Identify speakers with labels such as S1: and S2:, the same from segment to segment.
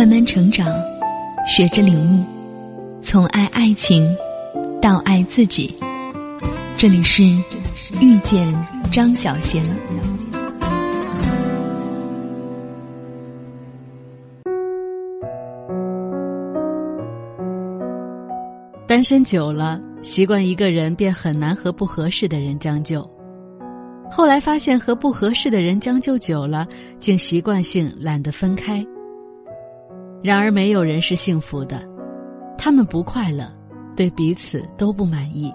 S1: 慢慢成长，学着领悟，从爱爱情到爱自己。这里是遇见张小贤。
S2: 单身久了，习惯一个人便很难和不合适的人将就。后来发现和不合适的人将就久了，竟习惯性懒得分开。然而没有人是幸福的，他们不快乐，对彼此都不满意。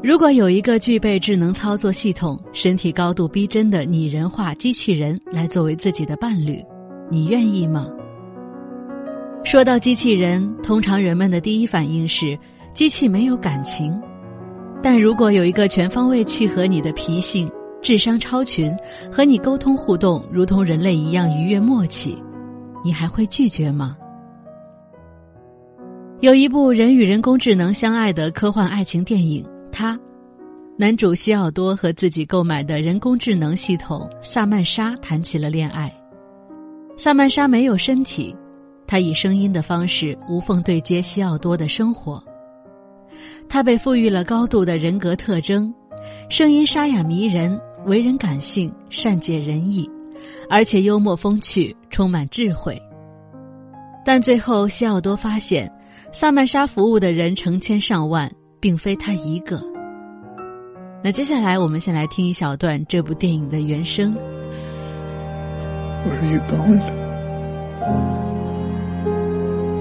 S2: 如果有一个具备智能操作系统、身体高度逼真的拟人化机器人来作为自己的伴侣，你愿意吗？说到机器人，通常人们的第一反应是机器没有感情。但如果有一个全方位契合你的脾性、智商超群，和你沟通互动如同人类一样愉悦默契，你还会拒绝吗？有一部人与人工智能相爱的科幻爱情电影，他，男主西奥多和自己购买的人工智能系统萨曼莎谈起了恋爱。萨曼莎没有身体，他以声音的方式无缝对接西奥多的生活。他被赋予了高度的人格特征，声音沙哑迷人，为人感性，善解人意，而且幽默风趣，充满智慧。但最后，西奥多发现，萨曼莎服务的人成千上万，并非他一个。那接下来，我们先来听一小段这部电影的原声。
S3: Where are you going?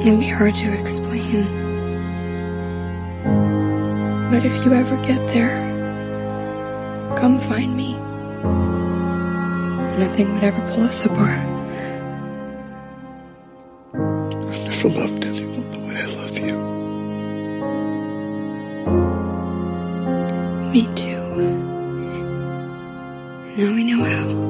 S4: It'd be hard to explain. But if you ever get there, come find me. Nothing would ever pull us apart.
S3: I've never loved anyone the way I love you.
S4: Me too. Now we know how.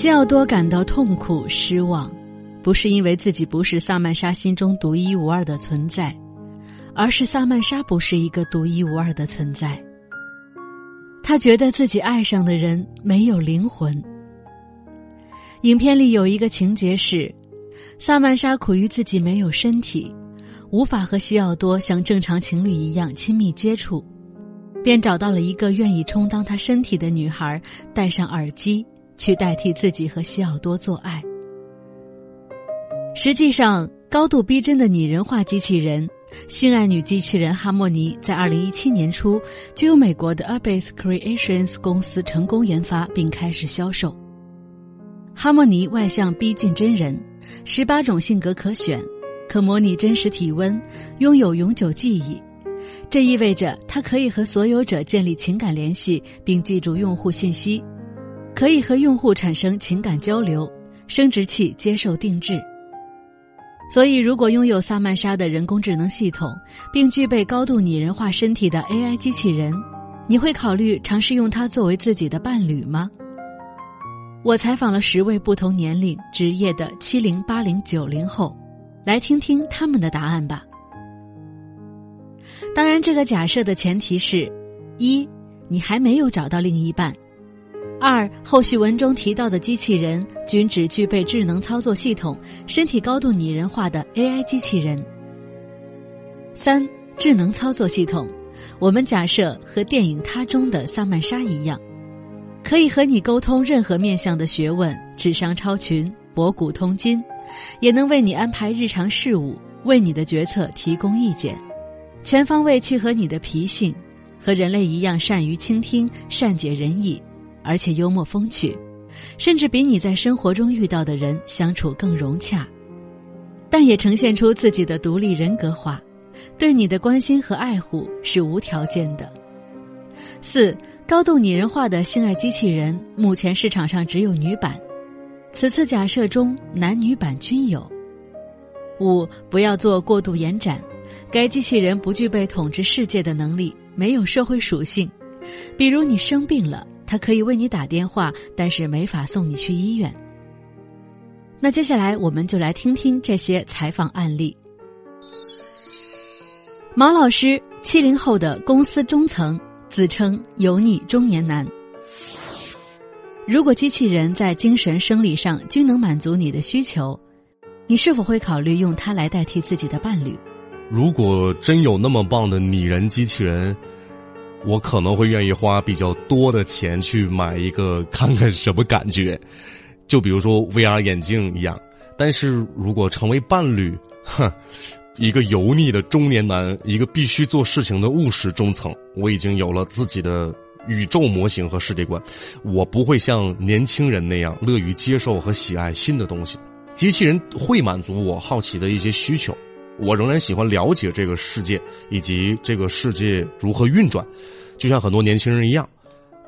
S2: 西奥多感到痛苦、失望， 不是因为自己不是萨曼莎心中独一无二的存在，而是萨曼莎不是一个独一无二的存在。他觉得自己爱上的人没有灵魂。影片里有一个情节是，萨曼莎苦于自己没有身体，无法和西奥多像正常情侣一样亲密接触，便找到了一个愿意充当他身体的女孩，戴上耳机。去代替自己和西奥多做爱。实际上，高度逼真的拟人化机器人——性爱女机器人哈莫尼，在二零一七年初就由美国的 Abyss Creations 公司成功研发并开始销售。哈莫尼外向逼近真人，十八种性格可选，可模拟真实体温，拥有永久记忆。这意味着它可以和所有者建立情感联系，并记住用户信息。可以和用户产生情感交流，生殖器接受定制。所以，如果拥有萨曼莎的人工智能系统，并具备高度拟人化身体的 AI 机器人，你会考虑尝试用它作为自己的伴侣吗？我采访了十位不同年龄、职业的七零、八零、九零后，来听听他们的答案吧。当然，这个假设的前提是：一，你还没有找到另一半。二，后续文中提到的机器人均只具备智能操作系统、身体高度拟人化的 AI 机器人。三，智能操作系统，我们假设和电影《他》中的萨曼莎一样，可以和你沟通任何面向的学问，智商超群，博古通今，也能为你安排日常事务，为你的决策提供意见，全方位契合你的脾性，和人类一样善于倾听，善解人意。而且幽默风趣，甚至比你在生活中遇到的人相处更融洽，但也呈现出自己的独立人格化，对你的关心和爱护是无条件的。四高度拟人化的性爱机器人，目前市场上只有女版，此次假设中男女版均有。五不要做过度延展，该机器人不具备统治世界的能力，没有社会属性，比如你生病了。他可以为你打电话，但是没法送你去医院。那接下来我们就来听听这些采访案例。毛老师，七零后的公司中层，自称油腻中年男。如果机器人在精神生理上均能满足你的需求，你是否会考虑用它来代替自己的伴侣？
S5: 如果真有那么棒的拟人机器人，我可能会愿意花比较多的钱去买一个看看什么感觉，就比如说 VR 眼镜一样。但是如果成为伴侣，哼。一个油腻的中年男，一个必须做事情的务实中层。我已经有了自己的宇宙模型和世界观，我不会像年轻人那样乐于接受和喜爱新的东西。机器人会满足我好奇的一些需求，我仍然喜欢了解这个世界以及这个世界如何运转，就像很多年轻人一样。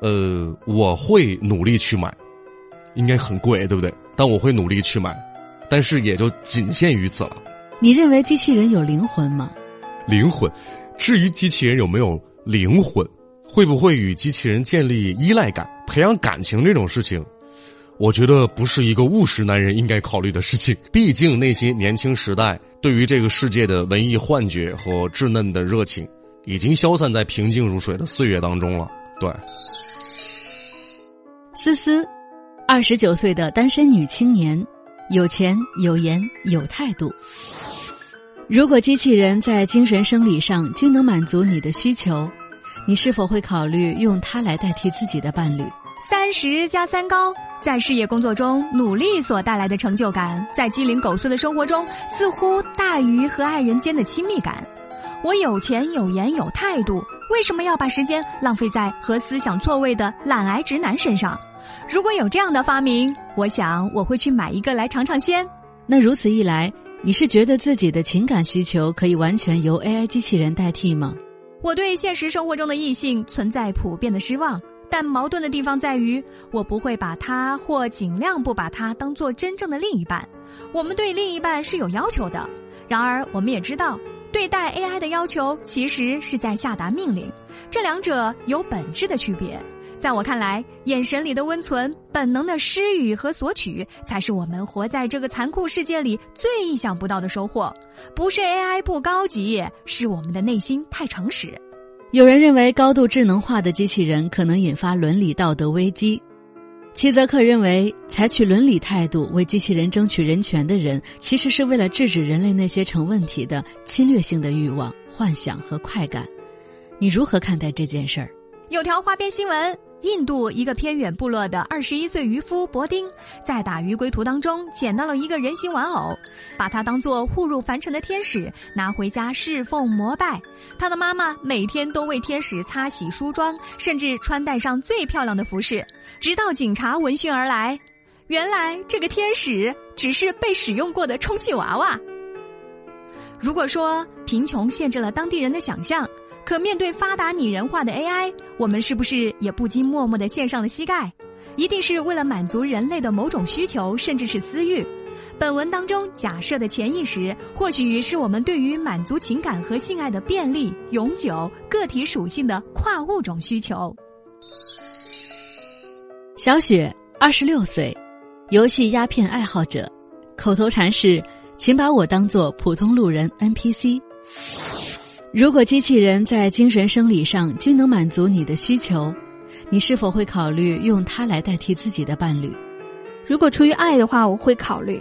S5: 呃，我会努力去买，应该很贵，对不对？但我会努力去买，但是也就仅限于此了。
S2: 你认为机器人有灵魂吗？
S5: 灵魂，至于机器人有没有灵魂，会不会与机器人建立依赖感、培养感情这种事情，我觉得不是一个务实男人应该考虑的事情。毕竟那些年轻时代对于这个世界的文艺幻觉和稚嫩的热情，已经消散在平静如水的岁月当中了。对，
S2: 思思，二十九岁的单身女青年。有钱有颜有态度。如果机器人在精神生理上均能满足你的需求，你是否会考虑用它来代替自己的伴侣？
S6: 三十加三高，在事业工作中努力所带来的成就感，在鸡零狗碎的生活中似乎大于和爱人间的亲密感。我有钱有颜有态度，为什么要把时间浪费在和思想错位的懒癌直男身上？如果有这样的发明，我想我会去买一个来尝尝鲜。
S2: 那如此一来，你是觉得自己的情感需求可以完全由 AI 机器人代替吗？
S6: 我对现实生活中的异性存在普遍的失望，但矛盾的地方在于，我不会把他或尽量不把他当做真正的另一半。我们对另一半是有要求的，然而我们也知道，对待 AI 的要求其实是在下达命令，这两者有本质的区别。在我看来，眼神里的温存、本能的施予和索取，才是我们活在这个残酷世界里最意想不到的收获。不是 AI 不高级，是我们的内心太诚实。
S2: 有人认为，高度智能化的机器人可能引发伦理道德危机。齐泽克认为，采取伦理态度为机器人争取人权的人，其实是为了制止人类那些成问题的侵略性的欲望、幻想和快感。你如何看待这件事儿？
S6: 有条花边新闻。印度一个偏远部落的二十一岁渔夫伯丁，在打鱼归途当中捡到了一个人形玩偶，把它当做护入凡尘的天使拿回家侍奉膜拜。他的妈妈每天都为天使擦洗梳妆，甚至穿戴上最漂亮的服饰。直到警察闻讯而来，原来这个天使只是被使用过的充气娃娃。如果说贫穷限制了当地人的想象。可面对发达拟人化的 AI，我们是不是也不禁默默的献上了膝盖？一定是为了满足人类的某种需求，甚至是私欲。本文当中假设的潜意识，或许是我们对于满足情感和性爱的便利、永久、个体属性的跨物种需求。
S2: 小雪，二十六岁，游戏鸦片爱好者，口头禅是：“请把我当做普通路人 NPC。”如果机器人在精神生理上均能满足你的需求，你是否会考虑用它来代替自己的伴侣？
S7: 如果出于爱的话，我会考虑，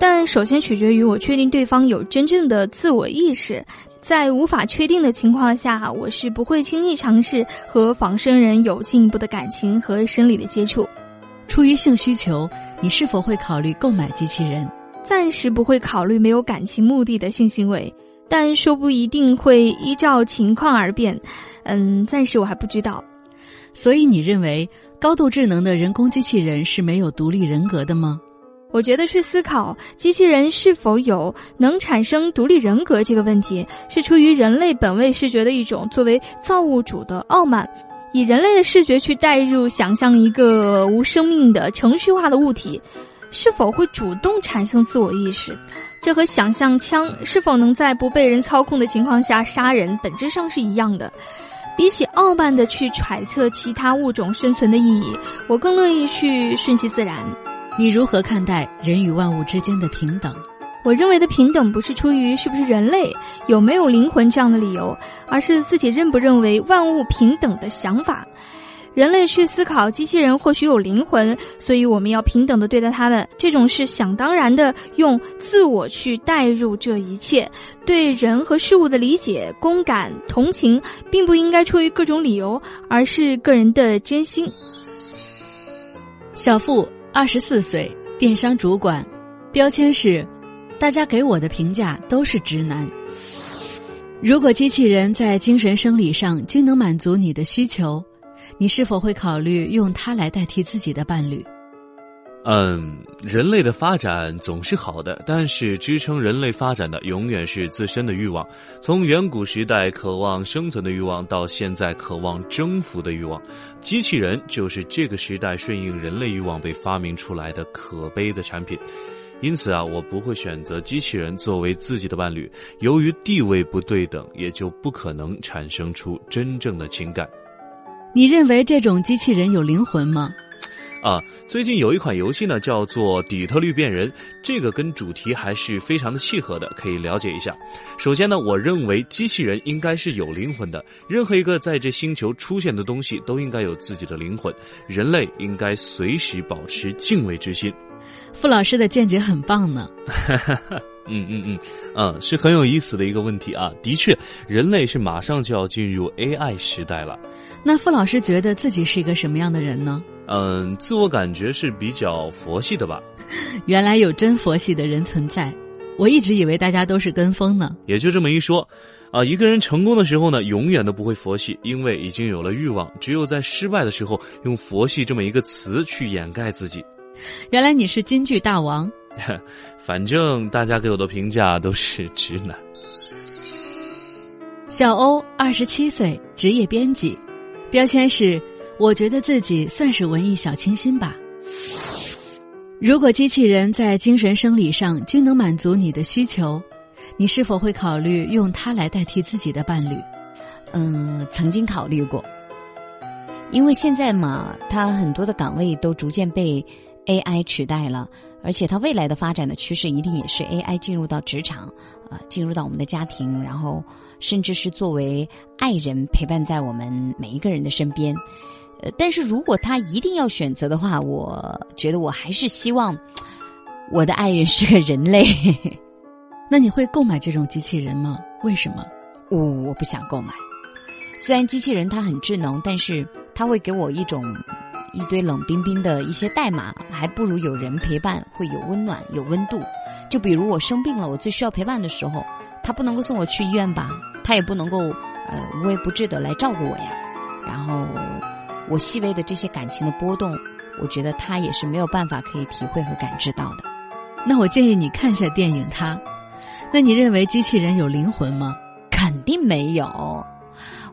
S7: 但首先取决于我确定对方有真正的自我意识。在无法确定的情况下，我是不会轻易尝试和仿生人有进一步的感情和生理的接触。
S2: 出于性需求，你是否会考虑购买机器人？
S7: 暂时不会考虑没有感情目的的性行为。但说不一定会依照情况而变，嗯，暂时我还不知道。
S2: 所以你认为高度智能的人工机器人是没有独立人格的吗？
S7: 我觉得去思考机器人是否有能产生独立人格这个问题，是出于人类本位视觉的一种作为造物主的傲慢，以人类的视觉去代入想象一个无生命的程序化的物体，是否会主动产生自我意识？这和想象枪是否能在不被人操控的情况下杀人本质上是一样的。比起傲慢的去揣测其他物种生存的意义，我更乐意去顺其自然。
S2: 你如何看待人与万物之间的平等？
S7: 我认为的平等不是出于是不是人类有没有灵魂这样的理由，而是自己认不认为万物平等的想法。人类去思考机器人或许有灵魂，所以我们要平等的对待他们。这种是想当然的，用自我去代入这一切，对人和事物的理解、公感、同情，并不应该出于各种理由，而是个人的真心。
S2: 小付，二十四岁，电商主管，标签是：大家给我的评价都是直男。如果机器人在精神生理上均能满足你的需求。你是否会考虑用它来代替自己的伴侣？
S8: 嗯，人类的发展总是好的，但是支撑人类发展的永远是自身的欲望。从远古时代渴望生存的欲望，到现在渴望征服的欲望，机器人就是这个时代顺应人类欲望被发明出来的可悲的产品。因此啊，我不会选择机器人作为自己的伴侣。由于地位不对等，也就不可能产生出真正的情感。
S2: 你认为这种机器人有灵魂吗？
S8: 啊，最近有一款游戏呢，叫做《底特律变人》，这个跟主题还是非常的契合的，可以了解一下。首先呢，我认为机器人应该是有灵魂的，任何一个在这星球出现的东西都应该有自己的灵魂，人类应该随时保持敬畏之心。
S2: 傅老师的见解很棒呢。
S8: 嗯 嗯嗯，嗯，是很有意思的一个问题啊。的确，人类是马上就要进入 AI 时代了。
S2: 那傅老师觉得自己是一个什么样的人呢？
S8: 嗯，自我感觉是比较佛系的吧。
S2: 原来有真佛系的人存在，我一直以为大家都是跟风呢。
S8: 也就这么一说，啊，一个人成功的时候呢，永远都不会佛系，因为已经有了欲望。只有在失败的时候，用佛系这么一个词去掩盖自己。
S2: 原来你是金句大王。
S8: 反正大家给我的评价都是直男。
S2: 小欧，二十七岁，职业编辑。标签是，我觉得自己算是文艺小清新吧。如果机器人在精神生理上均能满足你的需求，你是否会考虑用它来代替自己的伴侣？
S9: 嗯，曾经考虑过，因为现在嘛，它很多的岗位都逐渐被 AI 取代了，而且它未来的发展的趋势一定也是 AI 进入到职场，呃，进入到我们的家庭，然后。甚至是作为爱人陪伴在我们每一个人的身边，呃，但是如果他一定要选择的话，我觉得我还是希望我的爱人是个人类。
S2: 那你会购买这种机器人吗？为什么？
S9: 我我不想购买。虽然机器人它很智能，但是它会给我一种一堆冷冰冰的一些代码，还不如有人陪伴会有温暖有温度。就比如我生病了，我最需要陪伴的时候，他不能够送我去医院吧？他也不能够，呃，无微不至的来照顾我呀。然后，我细微的这些感情的波动，我觉得他也是没有办法可以体会和感知到的。
S2: 那我建议你看一下电影《他》。那你认为机器人有灵魂吗？
S9: 肯定没有。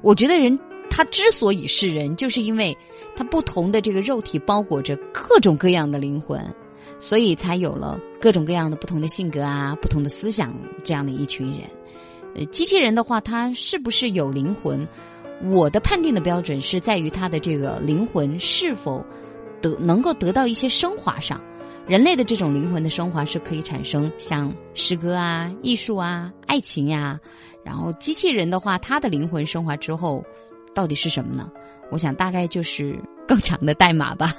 S9: 我觉得人他之所以是人，就是因为它不同的这个肉体包裹着各种各样的灵魂，所以才有了各种各样的不同的性格啊、不同的思想这样的一群人。呃，机器人的话，它是不是有灵魂？我的判定的标准是在于它的这个灵魂是否得能够得到一些升华上。人类的这种灵魂的升华是可以产生像诗歌啊、艺术啊、爱情呀。然后机器人的话，它的灵魂升华之后，到底是什么呢？我想大概就是更长的代码吧。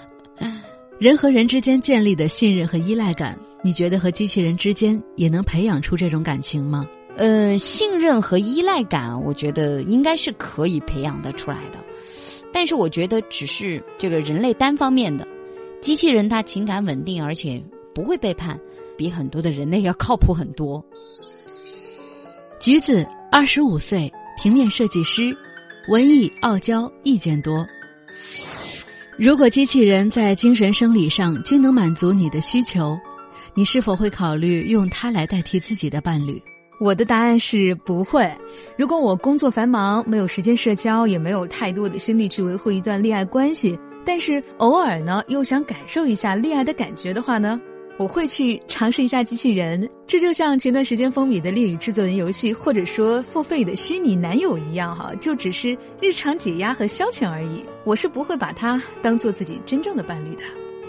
S2: 人和人之间建立的信任和依赖感，你觉得和机器人之间也能培养出这种感情吗？
S9: 呃，信任和依赖感，我觉得应该是可以培养得出来的，但是我觉得只是这个人类单方面的，机器人它情感稳定，而且不会背叛，比很多的人类要靠谱很多。
S2: 橘子，二十五岁，平面设计师，文艺傲娇，意见多。如果机器人在精神生理上均能满足你的需求，你是否会考虑用它来代替自己的伴侣？
S10: 我的答案是不会。如果我工作繁忙，没有时间社交，也没有太多的心力去维护一段恋爱关系，但是偶尔呢，又想感受一下恋爱的感觉的话呢，我会去尝试一下机器人。这就像前段时间风靡的恋与制作人游戏，或者说付费的虚拟男友一样，哈，就只是日常解压和消遣而已。我是不会把它当做自己真正的伴侣的。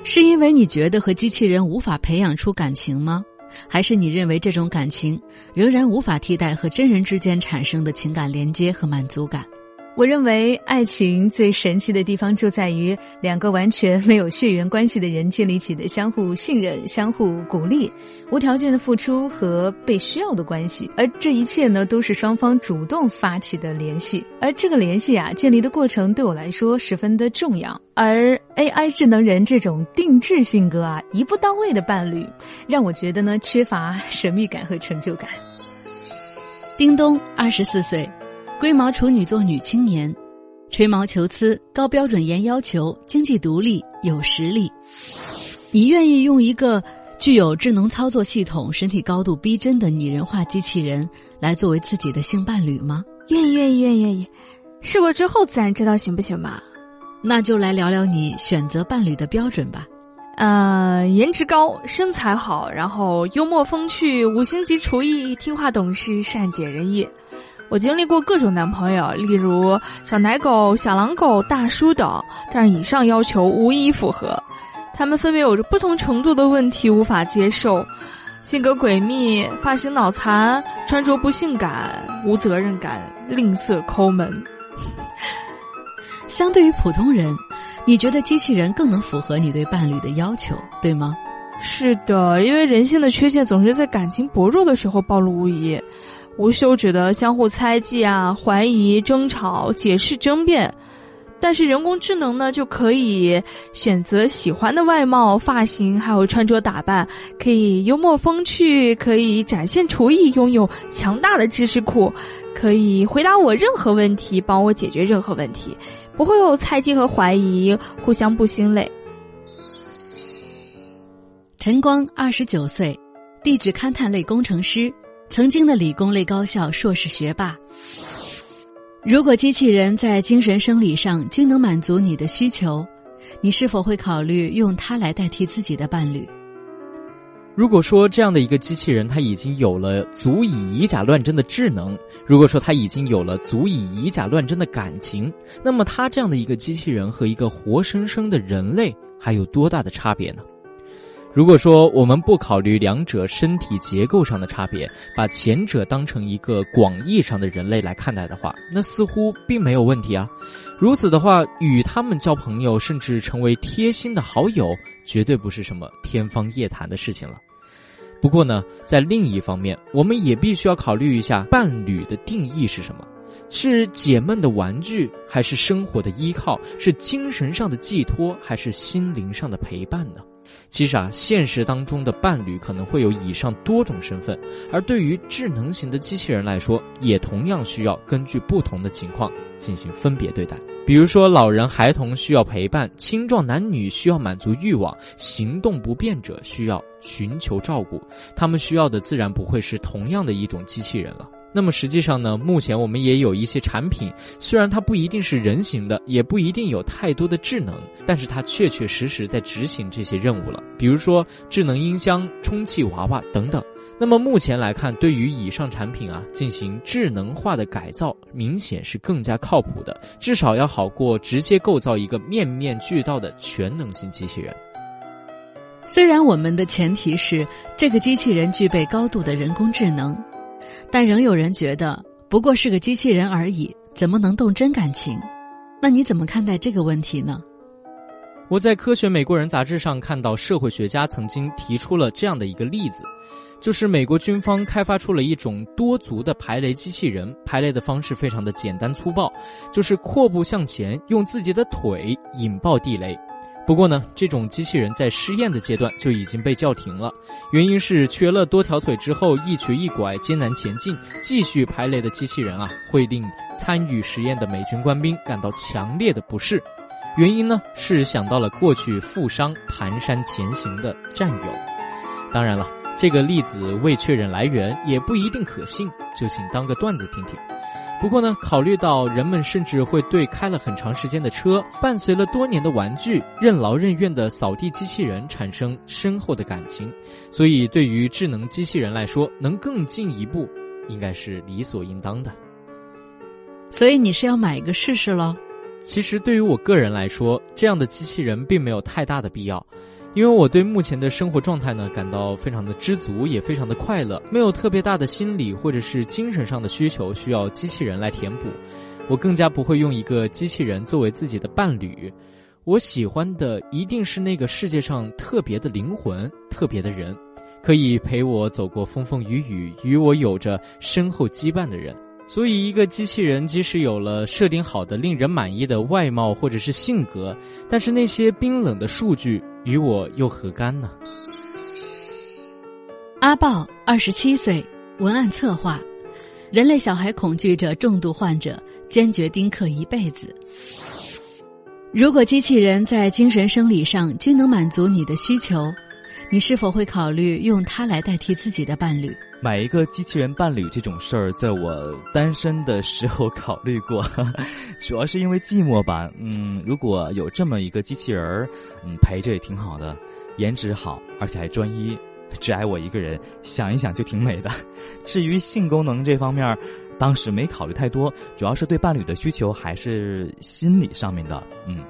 S2: 是因为你觉得和机器人无法培养出感情吗？还是你认为这种感情仍然无法替代和真人之间产生的情感连接和满足感？
S10: 我认为爱情最神奇的地方就在于两个完全没有血缘关系的人建立起的相互信任、相互鼓励、无条件的付出和被需要的关系，而这一切呢，都是双方主动发起的联系。而这个联系啊，建立的过程对我来说十分的重要。而 AI 智能人这种定制性格啊，一步到位的伴侣，让我觉得呢，缺乏神秘感和成就感。
S2: 叮咚，二十四岁。龟毛处女座女青年，吹毛求疵，高标准严要求，经济独立，有实力。你愿意用一个具有智能操作系统、身体高度逼真的拟人化机器人来作为自己的性伴侣吗？
S7: 愿意，愿意，愿意，愿意。试过之后自然知道行不行吧。
S2: 那就来聊聊你选择伴侣的标准吧。
S7: 呃，颜值高，身材好，然后幽默风趣，五星级厨艺，听话懂事，善解人意。我经历过各种男朋友，例如小奶狗、小狼狗、大叔等，但是以上要求无一符合。他们分别有着不同程度的问题无法接受：性格诡秘、发型脑残、穿着不性感、无责任感、吝啬抠门。
S2: 相对于普通人，你觉得机器人更能符合你对伴侣的要求，对吗？
S7: 是的，因为人性的缺陷总是在感情薄弱的时候暴露无遗。无休止的相互猜忌啊、怀疑、争吵、解释、争辩，但是人工智能呢，就可以选择喜欢的外貌、发型，还有穿着打扮，可以幽默风趣，可以展现厨艺，拥有强大的知识库，可以回答我任何问题，帮我解决任何问题，不会有猜忌和怀疑，互相不心累。
S2: 陈光，二十九岁，地质勘探类工程师。曾经的理工类高校硕士学霸。如果机器人在精神生理上均能满足你的需求，你是否会考虑用它来代替自己的伴侣？
S11: 如果说这样的一个机器人，它已经有了足以以假乱真的智能，如果说它已经有了足以以假乱真的感情，那么它这样的一个机器人和一个活生生的人类还有多大的差别呢？如果说我们不考虑两者身体结构上的差别，把前者当成一个广义上的人类来看待的话，那似乎并没有问题啊。如此的话，与他们交朋友，甚至成为贴心的好友，绝对不是什么天方夜谭的事情了。不过呢，在另一方面，我们也必须要考虑一下伴侣的定义是什么：是解闷的玩具，还是生活的依靠？是精神上的寄托，还是心灵上的陪伴呢？其实啊，现实当中的伴侣可能会有以上多种身份，而对于智能型的机器人来说，也同样需要根据不同的情况进行分别对待。比如说，老人、孩童需要陪伴，青壮男女需要满足欲望，行动不便者需要寻求照顾，他们需要的自然不会是同样的一种机器人了。那么实际上呢，目前我们也有一些产品，虽然它不一定是人形的，也不一定有太多的智能，但是它确确实实在执行这些任务了。比如说智能音箱、充气娃娃等等。那么目前来看，对于以上产品啊进行智能化的改造，明显是更加靠谱的，至少要好过直接构造一个面面俱到的全能型机器人。
S2: 虽然我们的前提是这个机器人具备高度的人工智能。但仍有人觉得不过是个机器人而已，怎么能动真感情？那你怎么看待这个问题呢？
S11: 我在《科学美国人》杂志上看到，社会学家曾经提出了这样的一个例子，就是美国军方开发出了一种多足的排雷机器人，排雷的方式非常的简单粗暴，就是阔步向前，用自己的腿引爆地雷。不过呢，这种机器人在试验的阶段就已经被叫停了，原因是瘸了多条腿之后一瘸一拐艰难前进，继续排雷的机器人啊，会令参与实验的美军官兵感到强烈的不适。原因呢是想到了过去负伤蹒跚前行的战友。当然了，这个例子未确认来源，也不一定可信，就请当个段子听听。不过呢，考虑到人们甚至会对开了很长时间的车、伴随了多年的玩具、任劳任怨的扫地机器人产生深厚的感情，所以对于智能机器人来说，能更进一步，应该是理所应当的。
S2: 所以你是要买一个试试喽？
S11: 其实对于我个人来说，这样的机器人并没有太大的必要。因为我对目前的生活状态呢感到非常的知足，也非常的快乐，没有特别大的心理或者是精神上的需求需要机器人来填补。我更加不会用一个机器人作为自己的伴侣。我喜欢的一定是那个世界上特别的灵魂、特别的人，可以陪我走过风风雨雨、与我有着深厚羁绊的人。所以，一个机器人即使有了设定好的令人满意的外貌或者是性格，但是那些冰冷的数据与我又何干呢？
S2: 阿豹，二十七岁，文案策划，人类小孩恐惧者重度患者，坚决丁克一辈子。如果机器人在精神生理上均能满足你的需求，你是否会考虑用它来代替自己的伴侣？
S12: 买一个机器人伴侣这种事儿，在我单身的时候考虑过，主要是因为寂寞吧。嗯，如果有这么一个机器人儿，嗯，陪着也挺好的，颜值好，而且还专一，只爱我一个人，想一想就挺美的。至于性功能这方面，当时没考虑太多，主要是对伴侣的需求还是心理上面的。嗯，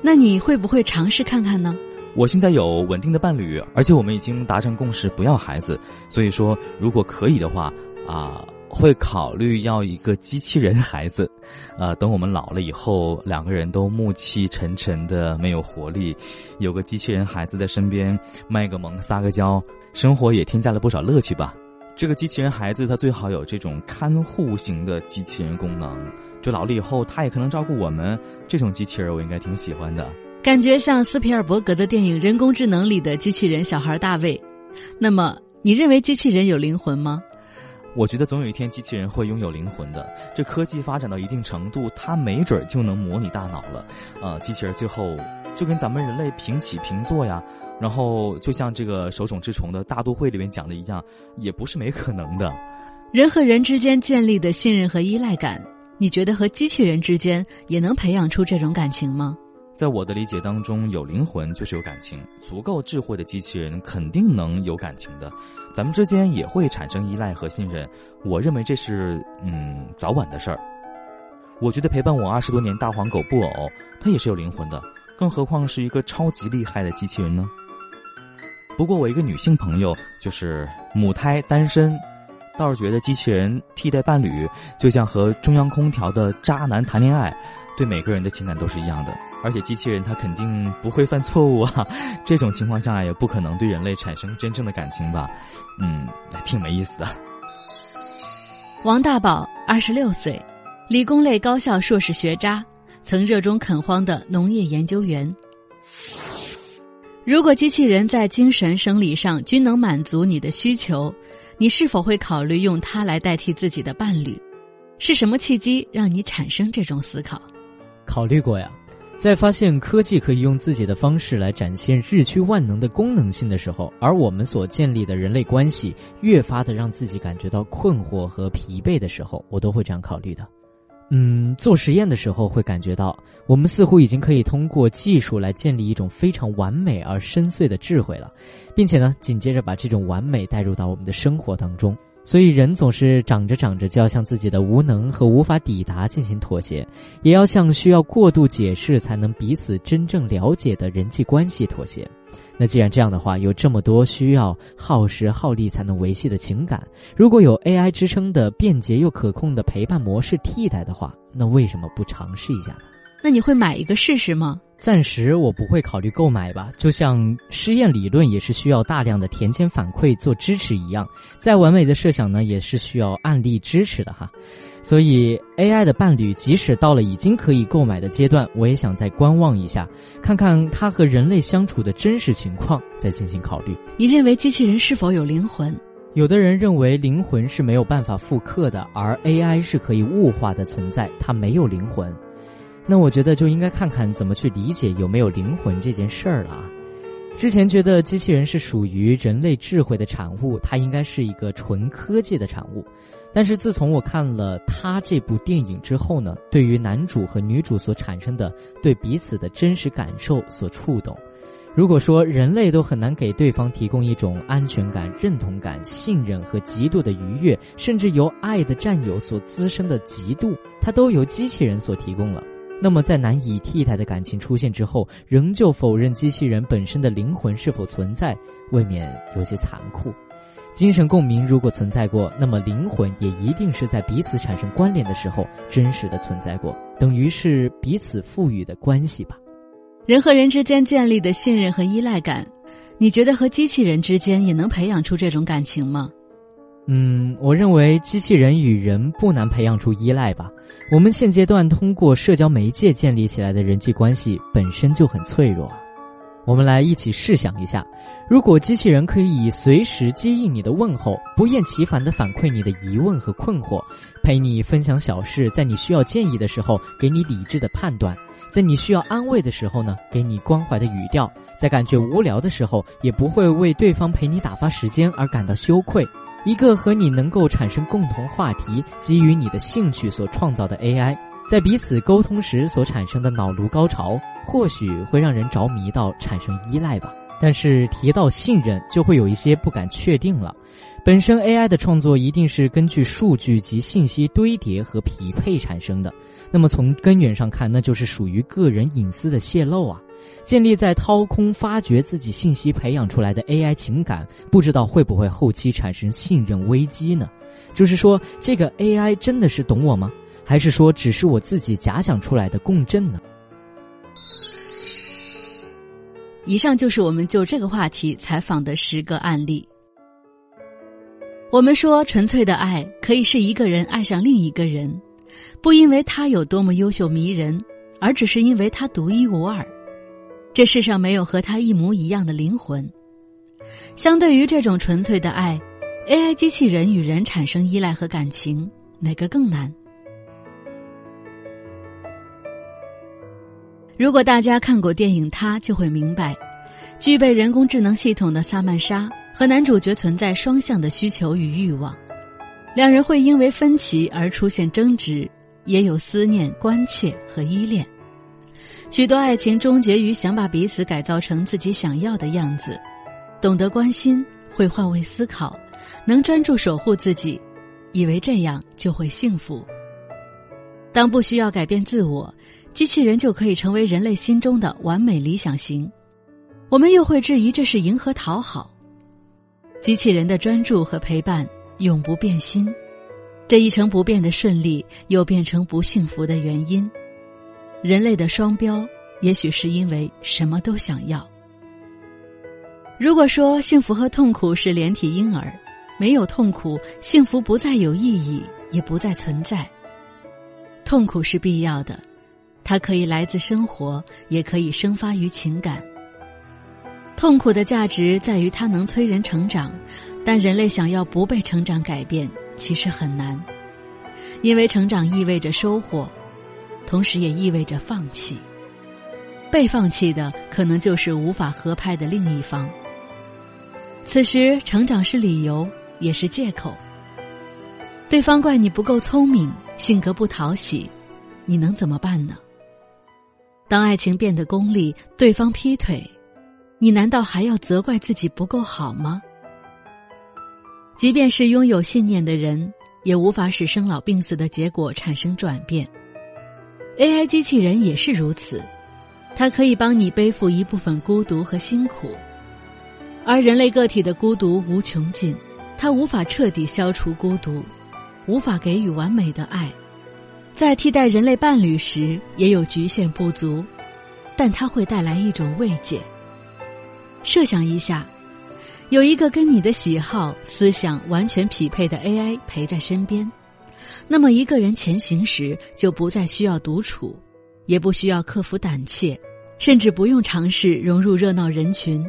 S2: 那你会不会尝试看看呢？
S12: 我现在有稳定的伴侣，而且我们已经达成共识，不要孩子。所以说，如果可以的话，啊，会考虑要一个机器人孩子。呃，等我们老了以后，两个人都暮气沉沉的，没有活力，有个机器人孩子在身边，卖个萌，撒个娇，生活也添加了不少乐趣吧。这个机器人孩子，他最好有这种看护型的机器人功能，就老了以后，他也可能照顾我们。这种机器人，我应该挺喜欢的。
S2: 感觉像斯皮尔伯格的电影《人工智能》里的机器人小孩大卫。那么，你认为机器人有灵魂吗？
S12: 我觉得总有一天机器人会拥有灵魂的。这科技发展到一定程度，它没准就能模拟大脑了。呃，机器人最后就跟咱们人类平起平坐呀。然后，就像这个手冢治虫的大都会里面讲的一样，也不是没可能的。
S2: 人和人之间建立的信任和依赖感，你觉得和机器人之间也能培养出这种感情吗？
S12: 在我的理解当中，有灵魂就是有感情，足够智慧的机器人肯定能有感情的，咱们之间也会产生依赖和信任。我认为这是嗯早晚的事儿。我觉得陪伴我二十多年大黄狗布偶，它也是有灵魂的，更何况是一个超级厉害的机器人呢？不过我一个女性朋友就是母胎单身，倒是觉得机器人替代伴侣，就像和中央空调的渣男谈恋爱，对每个人的情感都是一样的。而且机器人它肯定不会犯错误啊，这种情况下也不可能对人类产生真正的感情吧？嗯，挺没意思的。
S2: 王大宝，二十六岁，理工类高校硕士学渣，曾热衷垦荒的农业研究员。如果机器人在精神生理上均能满足你的需求，你是否会考虑用它来代替自己的伴侣？是什么契机让你产生这种思考？
S11: 考虑过呀。在发现科技可以用自己的方式来展现日趋万能的功能性的时候，而我们所建立的人类关系越发的让自己感觉到困惑和疲惫的时候，我都会这样考虑的。嗯，做实验的时候会感觉到，我们似乎已经可以通过技术来建立一种非常完美而深邃的智慧了，并且呢，紧接着把这种完美带入到我们的生活当中。所以，人总是长着长着就要向自己的无能和无法抵达进行妥协，也要向需要过度解释才能彼此真正了解的人际关系妥协。那既然这样的话，有这么多需要耗时耗力才能维系的情感，如果有 AI 支撑的便捷又可控的陪伴模式替代的话，那为什么不尝试一下呢？
S2: 那你会买一个试试吗？
S11: 暂时我不会考虑购买吧，就像实验理论也是需要大量的田间反馈做支持一样，再完美的设想呢也是需要案例支持的哈。所以 AI 的伴侣即使到了已经可以购买的阶段，我也想再观望一下，看看它和人类相处的真实情况，再进行考虑。
S2: 你认为机器人是否有灵魂？
S11: 有的人认为灵魂是没有办法复刻的，而 AI 是可以物化的存在，它没有灵魂。那我觉得就应该看看怎么去理解有没有灵魂这件事儿了。之前觉得机器人是属于人类智慧的产物，它应该是一个纯科技的产物。但是自从我看了他这部电影之后呢，对于男主和女主所产生的对彼此的真实感受所触动。如果说人类都很难给对方提供一种安全感、认同感、信任和极度的愉悦，甚至由爱的占有所滋生的嫉妒，它都由机器人所提供了。那么在难以替代的感情出现之后，仍旧否认机器人本身的灵魂是否存在，未免有些残酷。精神共鸣如果存在过，那么灵魂也一定是在彼此产生关联的时候真实的存在过，等于是彼此赋予的关系吧。
S2: 人和人之间建立的信任和依赖感，你觉得和机器人之间也能培养出这种感情吗？
S11: 嗯，我认为机器人与人不难培养出依赖吧。我们现阶段通过社交媒介建立起来的人际关系本身就很脆弱。我们来一起试想一下，如果机器人可以随时接应你的问候，不厌其烦地反馈你的疑问和困惑，陪你分享小事，在你需要建议的时候给你理智的判断，在你需要安慰的时候呢，给你关怀的语调，在感觉无聊的时候也不会为对方陪你打发时间而感到羞愧。一个和你能够产生共同话题、基于你的兴趣所创造的 AI，在彼此沟通时所产生的脑颅高潮，或许会让人着迷到产生依赖吧。但是提到信任，就会有一些不敢确定了。本身 AI 的创作一定是根据数据及信息堆叠和匹配产生的，那么从根源上看，那就是属于个人隐私的泄露啊。建立在掏空发掘自己信息培养出来的 AI 情感，不知道会不会后期产生信任危机呢？就是说，这个 AI 真的是懂我吗？还是说只是我自己假想出来的共振呢？
S2: 以上就是我们就这个话题采访的十个案例。我们说，纯粹的爱可以是一个人爱上另一个人，不因为他有多么优秀迷人，而只是因为他独一无二。这世上没有和他一模一样的灵魂。相对于这种纯粹的爱，AI 机器人与人产生依赖和感情，哪个更难？如果大家看过电影《他》，就会明白，具备人工智能系统的萨曼莎和男主角存在双向的需求与欲望，两人会因为分歧而出现争执，也有思念、关切和依恋。许多爱情终结于想把彼此改造成自己想要的样子，懂得关心，会换位思考，能专注守护自己，以为这样就会幸福。当不需要改变自我，机器人就可以成为人类心中的完美理想型。我们又会质疑这是迎合讨好。机器人的专注和陪伴永不变心，这一成不变的顺利，又变成不幸福的原因。人类的双标，也许是因为什么都想要。如果说幸福和痛苦是连体婴儿，没有痛苦，幸福不再有意义，也不再存在。痛苦是必要的，它可以来自生活，也可以生发于情感。痛苦的价值在于它能催人成长，但人类想要不被成长改变，其实很难，因为成长意味着收获。同时也意味着放弃，被放弃的可能就是无法合拍的另一方。此时，成长是理由，也是借口。对方怪你不够聪明，性格不讨喜，你能怎么办呢？当爱情变得功利，对方劈腿，你难道还要责怪自己不够好吗？即便是拥有信念的人，也无法使生老病死的结果产生转变。AI 机器人也是如此，它可以帮你背负一部分孤独和辛苦，而人类个体的孤独无穷尽，它无法彻底消除孤独，无法给予完美的爱，在替代人类伴侣时也有局限不足，但它会带来一种慰藉。设想一下，有一个跟你的喜好、思想完全匹配的 AI 陪在身边。那么，一个人前行时就不再需要独处，也不需要克服胆怯，甚至不用尝试融入热闹人群。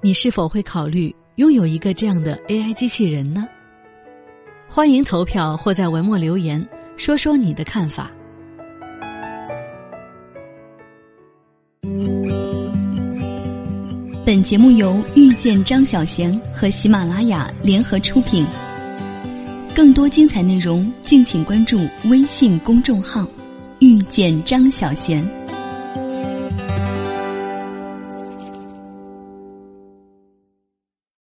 S2: 你是否会考虑拥有一个这样的 AI 机器人呢？欢迎投票或在文末留言，说说你的看法。
S1: 本节目由遇见张小贤和喜马拉雅联合出品。更多精彩内容，敬请关注微信公众号“遇见张小贤”。